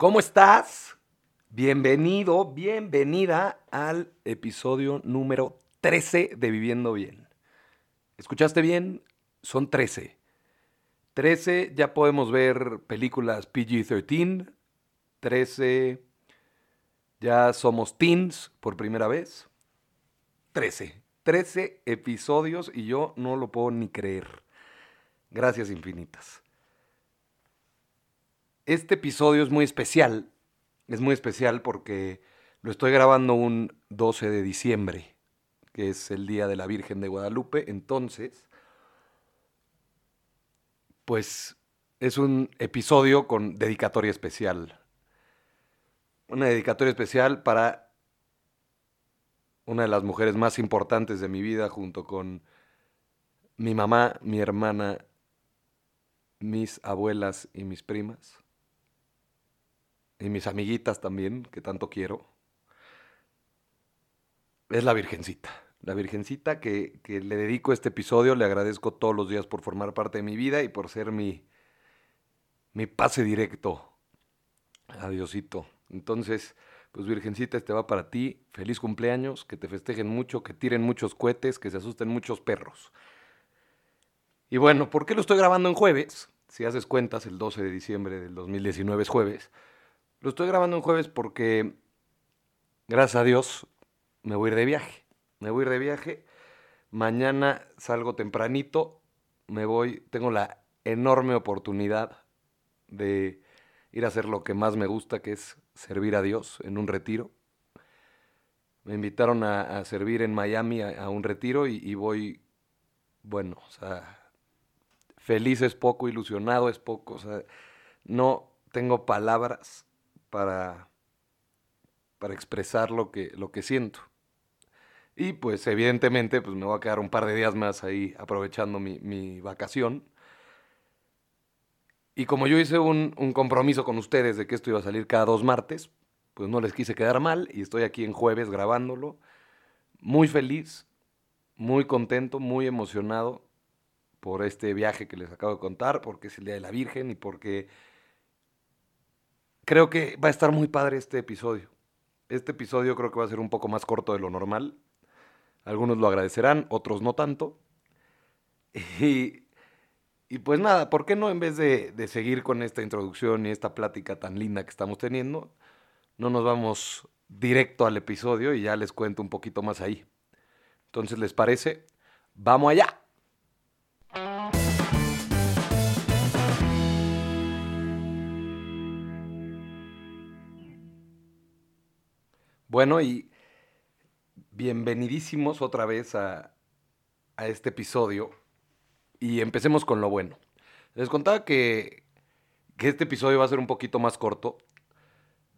¿Cómo estás? Bienvenido, bienvenida al episodio número 13 de Viviendo Bien. ¿Escuchaste bien? Son 13. 13, ya podemos ver películas PG-13. 13, ya somos teens por primera vez. 13. 13 episodios y yo no lo puedo ni creer. Gracias infinitas. Este episodio es muy especial. Es muy especial porque lo estoy grabando un 12 de diciembre, que es el Día de la Virgen de Guadalupe. Entonces, pues es un episodio con dedicatoria especial. Una dedicatoria especial para una de las mujeres más importantes de mi vida junto con mi mamá, mi hermana, mis abuelas y mis primas y mis amiguitas también, que tanto quiero, es la Virgencita. La Virgencita que, que, le dedico este episodio, le agradezco todos los días por formar parte de mi vida y por ser mi, mi pase directo. Adiosito. Entonces, pues Virgencita, este va para ti. Feliz cumpleaños, que te festejen mucho, que tiren muchos cohetes, que se asusten muchos perros. Y bueno, ¿por qué lo estoy grabando en jueves? Si haces cuentas, el 12 de diciembre del 2019 es jueves. Lo estoy grabando en jueves porque, gracias a Dios, me voy a ir de viaje. Me voy a ir de viaje. Mañana salgo tempranito. Me voy. Tengo la enorme oportunidad de ir a hacer lo que más me gusta, que es servir a Dios en un retiro. Me invitaron a, servir en Miami a, a un retiro y, y, voy, bueno, o sea, feliz es poco, ilusionado es poco, o sea, no tengo palabras para, para expresar lo que, lo que siento. Y pues evidentemente pues me voy a quedar un par de días más ahí aprovechando mi, mi vacación. Y como yo hice un, un, compromiso con ustedes de que esto iba a salir cada dos martes, pues no les quise quedar mal y estoy aquí en jueves grabándolo. Muy feliz, muy contento, muy emocionado por este viaje que les acabo de contar, porque es el Día de la Virgen y porque creo que va a estar muy padre este episodio. Este episodio creo que va a ser un poco más corto de lo normal. Algunos lo agradecerán, otros no tanto. Y, y pues nada, ¿por qué no en vez de, de, seguir con esta introducción y esta plática tan linda que estamos teniendo, no nos vamos directo al episodio y ya les cuento un poquito más ahí? Entonces, ¿les parece? ¡Vamos allá! Bueno, y bienvenidísimos otra vez a, a, este episodio. Y empecemos con lo bueno. Les contaba que, que, este episodio va a ser un poquito más corto.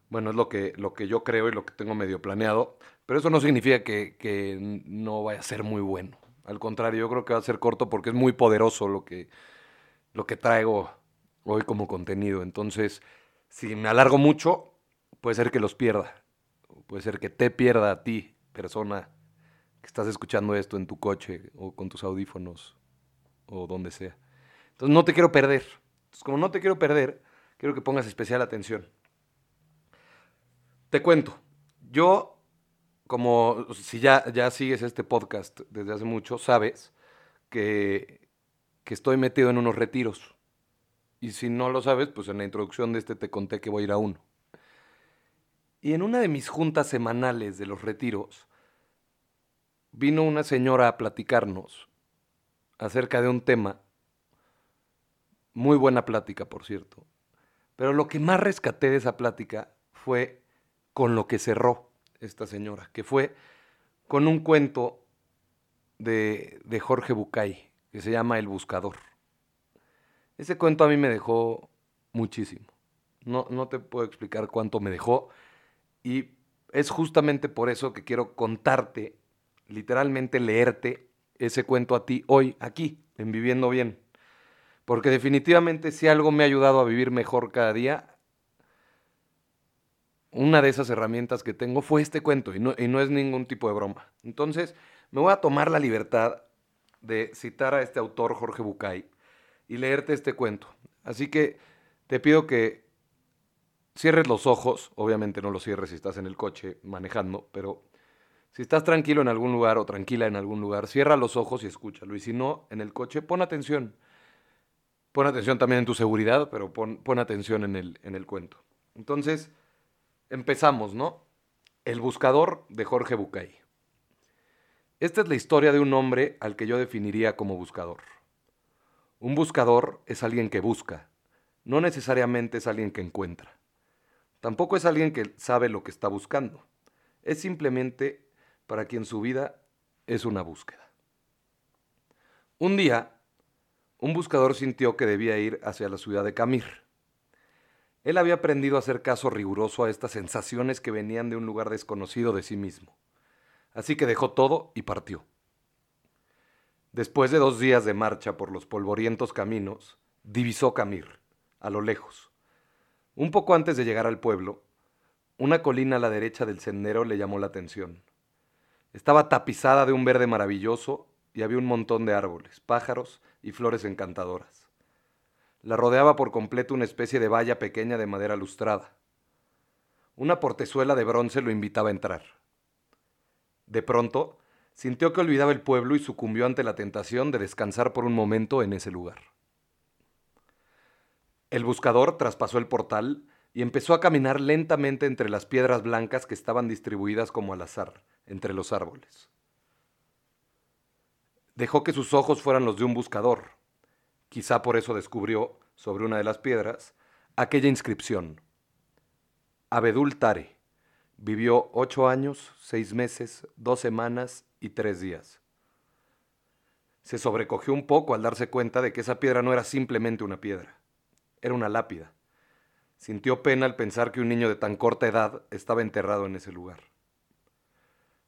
Bueno, es lo que, lo que yo creo y lo que tengo medio planeado. Pero eso no significa que, que no vaya a ser muy bueno. Al contrario, yo creo que va a ser corto porque es muy poderoso lo que, lo que traigo hoy como contenido. Entonces, si me alargo mucho, puede ser que los pierda. Puede ser que te pierda a ti, persona que estás escuchando esto en tu coche o con tus audífonos o donde sea. Entonces no te quiero perder. Entonces como no te quiero perder, quiero que pongas especial atención. Te cuento, yo, como si ya, ya sigues este podcast desde hace mucho, sabes que, que estoy metido en unos retiros. Y si no lo sabes, pues en la introducción de este te conté que voy a ir a uno. Y en una de mis juntas semanales de los retiros, vino una señora a platicarnos acerca de un tema, muy buena plática, por cierto, pero lo que más rescaté de esa plática fue con lo que cerró esta señora, que fue con un cuento de, de Jorge Bucay, que se llama El Buscador. Ese cuento a mí me dejó muchísimo. No, no te puedo explicar cuánto me dejó. Y es justamente por eso que quiero contarte, literalmente leerte ese cuento a ti hoy, aquí, en Viviendo Bien. Porque definitivamente si algo me ha ayudado a vivir mejor cada día, una de esas herramientas que tengo fue este cuento y no, es ningún tipo de broma. Entonces, me voy a tomar la libertad de citar a este autor, Jorge Bucay, y leerte este cuento. Así que te pido que cierres los ojos, obviamente no los cierres si estás en el coche manejando, pero si estás tranquilo en algún lugar o tranquila en algún lugar, cierra los ojos y escúchalo. Y si no, en el coche, pon atención. Pon atención también en tu seguridad, pero pon, atención en el, en el cuento. Entonces, empezamos, ¿no? El buscador de Jorge Bucay. Esta es la historia de un hombre al que yo definiría como buscador. Un buscador es alguien que busca, no necesariamente es alguien que encuentra. Tampoco es alguien que sabe lo que está buscando. Es simplemente para quien su vida es una búsqueda. Un día, un buscador sintió que debía ir hacia la ciudad de Camir. Él había aprendido a hacer caso riguroso a estas sensaciones que venían de un lugar desconocido de sí mismo. Así que dejó todo y partió. Después de dos días de marcha por los polvorientos caminos, divisó Camir, a lo lejos. Un poco antes de llegar al pueblo, una colina a la derecha del sendero le llamó la atención. Estaba tapizada de un verde maravilloso y había un montón de árboles, pájaros y flores encantadoras. La rodeaba por completo una especie de valla pequeña de madera lustrada. Una portezuela de bronce lo invitaba a entrar. De pronto, sintió que olvidaba el pueblo y sucumbió ante la tentación de descansar por un momento en ese lugar. El buscador traspasó el portal y empezó a caminar lentamente entre las piedras blancas que estaban distribuidas como al azar entre los árboles. Dejó que sus ojos fueran los de un buscador. Quizá por eso descubrió, sobre una de las piedras, aquella inscripción. Abedul Tare vivió ocho años, seis meses, dos semanas y tres días. Se sobrecogió un poco al darse cuenta de que esa piedra no era simplemente una piedra, era una lápida. Sintió pena al pensar que un niño de tan corta edad estaba enterrado en ese lugar.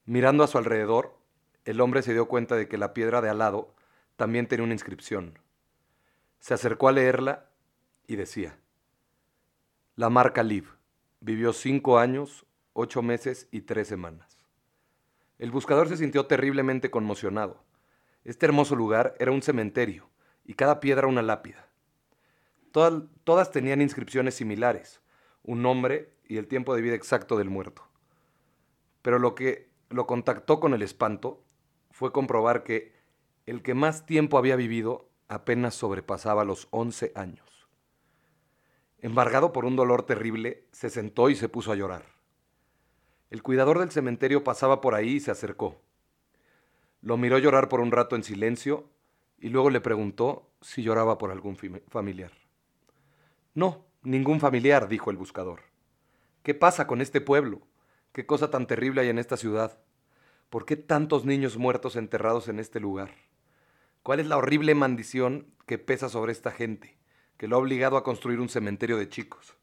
Mirando a su alrededor, el hombre se dio cuenta de que la piedra de al lado también tenía una inscripción. Se acercó a leerla y decía, La marca Liv vivió cinco años, ocho meses y tres semanas. El buscador se sintió terriblemente conmocionado. Este hermoso lugar era un cementerio y cada piedra una lápida. Todas, tenían inscripciones similares, un nombre y el tiempo de vida exacto del muerto. Pero lo que lo contactó con el espanto fue comprobar que el que más tiempo había vivido apenas sobrepasaba los 11 años. Embargado por un dolor terrible, se sentó y se puso a llorar. El cuidador del cementerio pasaba por ahí y se acercó. Lo miró llorar por un rato en silencio y luego le preguntó si lloraba por algún familiar. No, ningún familiar, dijo el buscador. ¿Qué pasa con este pueblo? ¿Qué cosa tan terrible hay en esta ciudad? ¿Por qué tantos niños muertos enterrados en este lugar? ¿Cuál es la horrible maldición que pesa sobre esta gente, que lo ha obligado a construir un cementerio de chicos?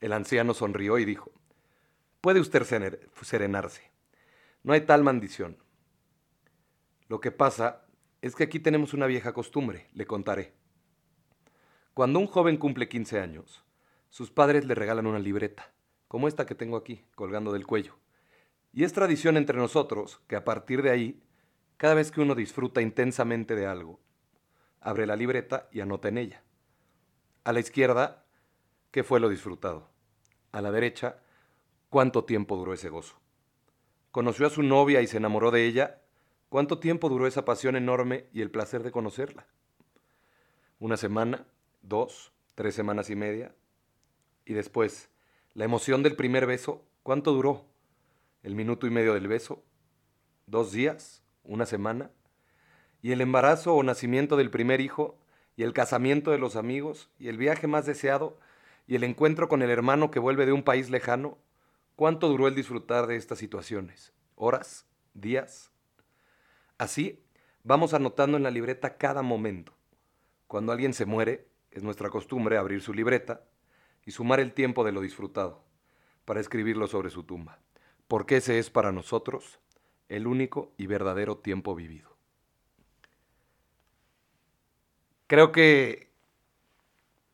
El anciano sonrió y dijo, Puede usted serenarse. No hay tal maldición. Lo que pasa es que aquí tenemos una vieja costumbre, le contaré. Cuando un joven cumple 15 años, sus padres le regalan una libreta, como esta que tengo aquí, colgando del cuello. Y es tradición entre nosotros que a partir de ahí, cada vez que uno disfruta intensamente de algo, abre la libreta y anota en ella. A la izquierda, ¿qué fue lo disfrutado? A la derecha, ¿cuánto tiempo duró ese gozo? ¿Conoció a su novia y se enamoró de ella? ¿Cuánto tiempo duró esa pasión enorme y el placer de conocerla? ¿Una semana? ¿Dos? ¿Tres semanas y media? Y después, la emoción del primer beso, ¿cuánto duró? el minuto y medio del beso, dos días, una semana, y el embarazo o nacimiento del primer hijo, y el casamiento de los amigos, y el viaje más deseado, y el encuentro con el hermano que vuelve de un país lejano, ¿cuánto duró el disfrutar de estas situaciones? ¿Horas? ¿Días? Así, vamos anotando en la libreta cada momento. Cuando alguien se muere, es nuestra costumbre abrir su libreta y sumar el tiempo de lo disfrutado, para escribirlo sobre su tumba porque ese es para nosotros el único y verdadero tiempo vivido. Creo que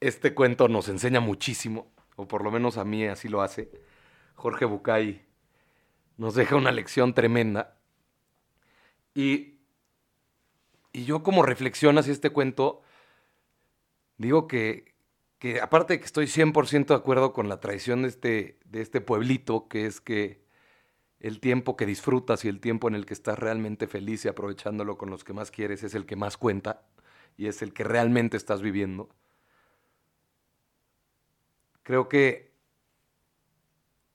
este cuento nos enseña muchísimo, o por lo menos a mí así lo hace. Jorge Bucay nos deja una lección tremenda. Y, y yo como reflexión hacia este cuento, digo que, que aparte de que estoy 100% de acuerdo con la tradición de este, de este pueblito, que es que el tiempo que disfrutas y el tiempo en el que estás realmente feliz y aprovechándolo con los que más quieres es el que más cuenta y es el que realmente estás viviendo. Creo que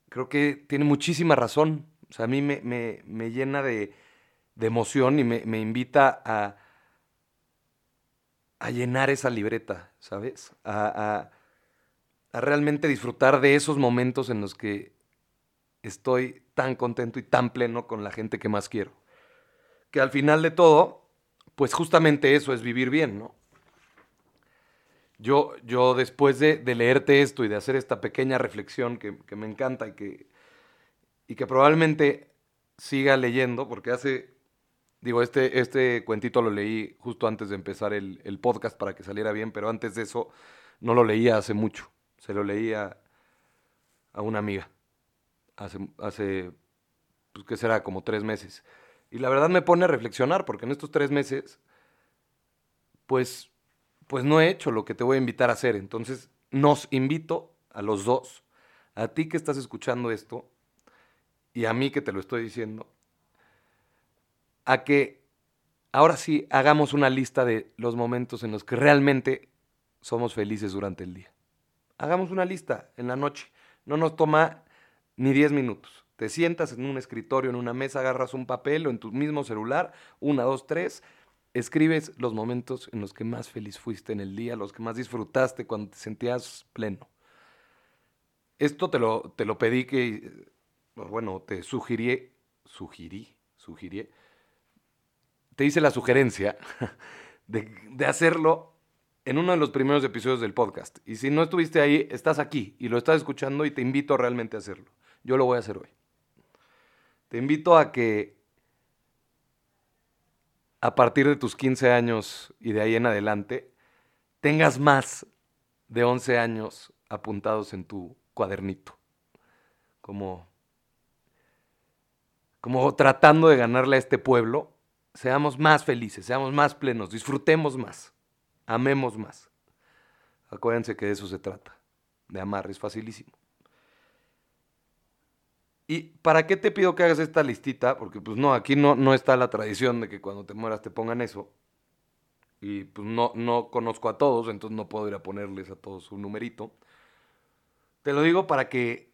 creo que tiene muchísima razón. O sea, a mí me, me, llena de, de, emoción y me, me invita a, a llenar esa libreta, ¿sabes? A, a, realmente disfrutar de esos momentos en los que estoy tan contento y tan pleno con la gente que más quiero. Que al final de todo, pues justamente eso es vivir bien, ¿no? Yo, yo después de, leerte esto y de hacer esta pequeña reflexión que, me encanta y que, y que probablemente siga leyendo, porque hace Digo, este, este cuentito lo leí justo antes de empezar el, podcast para que saliera bien, pero antes de eso no lo leía hace mucho. Se lo leía a una amiga hace, hace pues, ¿qué será? Como tres meses. Y la verdad me pone a reflexionar, porque en estos tres meses, pues, pues no he hecho lo que te voy a invitar a hacer. Entonces, nos invito a los dos, a ti que estás escuchando esto y a mí que te lo estoy diciendo, a que ahora sí hagamos una lista de los momentos en los que realmente somos felices durante el día. Hagamos una lista en la noche. No nos toma ni 10 minutos. Te sientas en un escritorio, en una mesa, agarras un papel o en tu mismo celular, una, dos, tres, escribes los momentos en los que más feliz fuiste en el día, los que más disfrutaste cuando te sentías pleno. Esto te lo, te lo pedí que, bueno, te sugirí, sugirí, sugirí te hice la sugerencia de, hacerlo en uno de los primeros episodios del podcast. Y si no estuviste ahí, estás aquí y lo estás escuchando y te invito realmente a hacerlo. Yo lo voy a hacer hoy. Te invito a que a partir de tus 15 años y de ahí en adelante, tengas más de 11 años apuntados en tu cuadernito. Como, como tratando de ganarle a este pueblo seamos más felices, seamos más plenos, disfrutemos más, amemos más. Acuérdense que de eso se trata, de amar, es facilísimo. ¿Y para qué te pido que hagas esta listita? Porque pues no, aquí no, no está la tradición de que cuando te mueras te pongan eso. Y pues no, no conozco a todos, entonces no puedo ir a ponerles a todos un numerito. Te lo digo para que,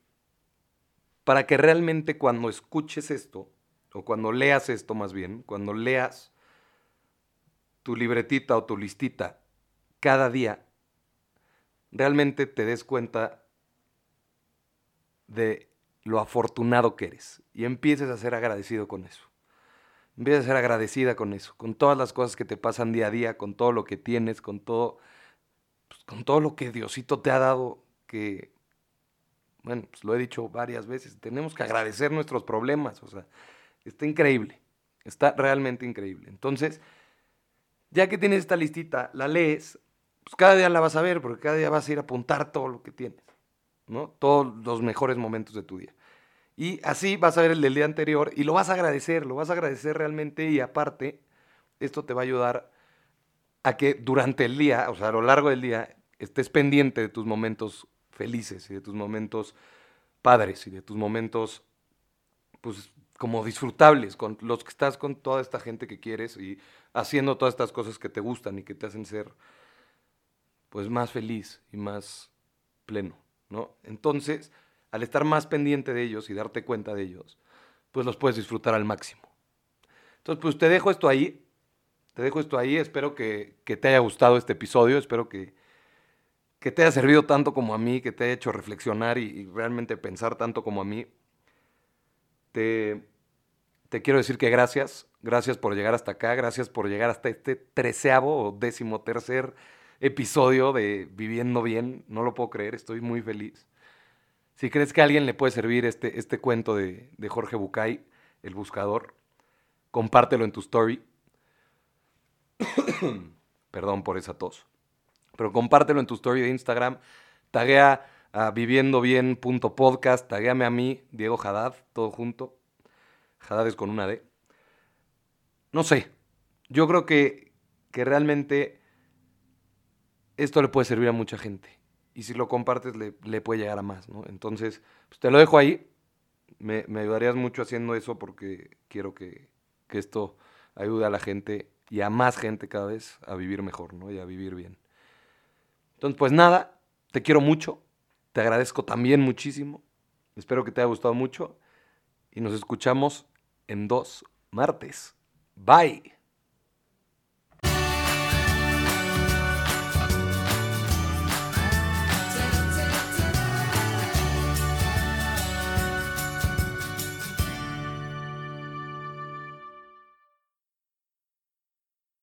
para que realmente cuando escuches esto, o cuando leas esto más bien, cuando leas tu libretita o tu listita cada día, realmente te des cuenta de lo afortunado que eres y empieces a ser agradecido con eso. Empieces a ser agradecida con eso, con todas las cosas que te pasan día a día, con todo lo que tienes, con todo, pues, con todo lo que Diosito te ha dado, que, bueno, pues lo he dicho varias veces, tenemos que agradecer nuestros problemas, o sea, Está increíble. Está realmente increíble. Entonces, ya que tienes esta listita, la lees, pues cada día la vas a ver, porque cada día vas a ir a apuntar todo lo que tienes, ¿no? Todos los mejores momentos de tu día. Y así vas a ver el del día anterior y lo vas a agradecer, lo vas a agradecer realmente y aparte, esto te va a ayudar a que durante el día, o sea, a lo largo del día, estés pendiente de tus momentos felices y de tus momentos padres y de tus momentos, pues, como disfrutables, con los que estás con toda esta gente que quieres y haciendo todas estas cosas que te gustan y que te hacen ser pues más feliz y más pleno, ¿no? Entonces, al estar más pendiente de ellos y darte cuenta de ellos, pues los puedes disfrutar al máximo. Entonces, pues te dejo esto ahí, te dejo esto ahí, espero que, te haya gustado este episodio, espero que, que, te haya servido tanto como a mí, que te haya hecho reflexionar y realmente pensar tanto como a mí. Te, te quiero decir que gracias, gracias por llegar hasta acá, gracias por llegar hasta este treceavo o décimo tercer episodio de Viviendo Bien. No lo puedo creer, estoy muy feliz. Si crees que a alguien le puede servir este, este cuento de, de Jorge Bucay, el buscador, compártelo en tu story. Perdón por esa tos. Pero compártelo en tu story de Instagram. Taguea a viviendobien.podcast. Tagueame a mí, Diego Haddad, todo junto. Haddad con una D. No sé, yo creo que, que realmente esto le puede servir a mucha gente. y si lo compartes le, le, puede llegar a más, ¿no? Entonces, pues te lo dejo ahí. Me, me ayudarías mucho haciendo eso porque quiero que, que, esto ayude a la gente y a más gente cada vez a vivir mejor, ¿no? Y a vivir bien. Entonces, pues nada, te quiero mucho. Te agradezco también muchísimo. Espero que te haya gustado mucho. Y nos escuchamos en dos martes. Bye.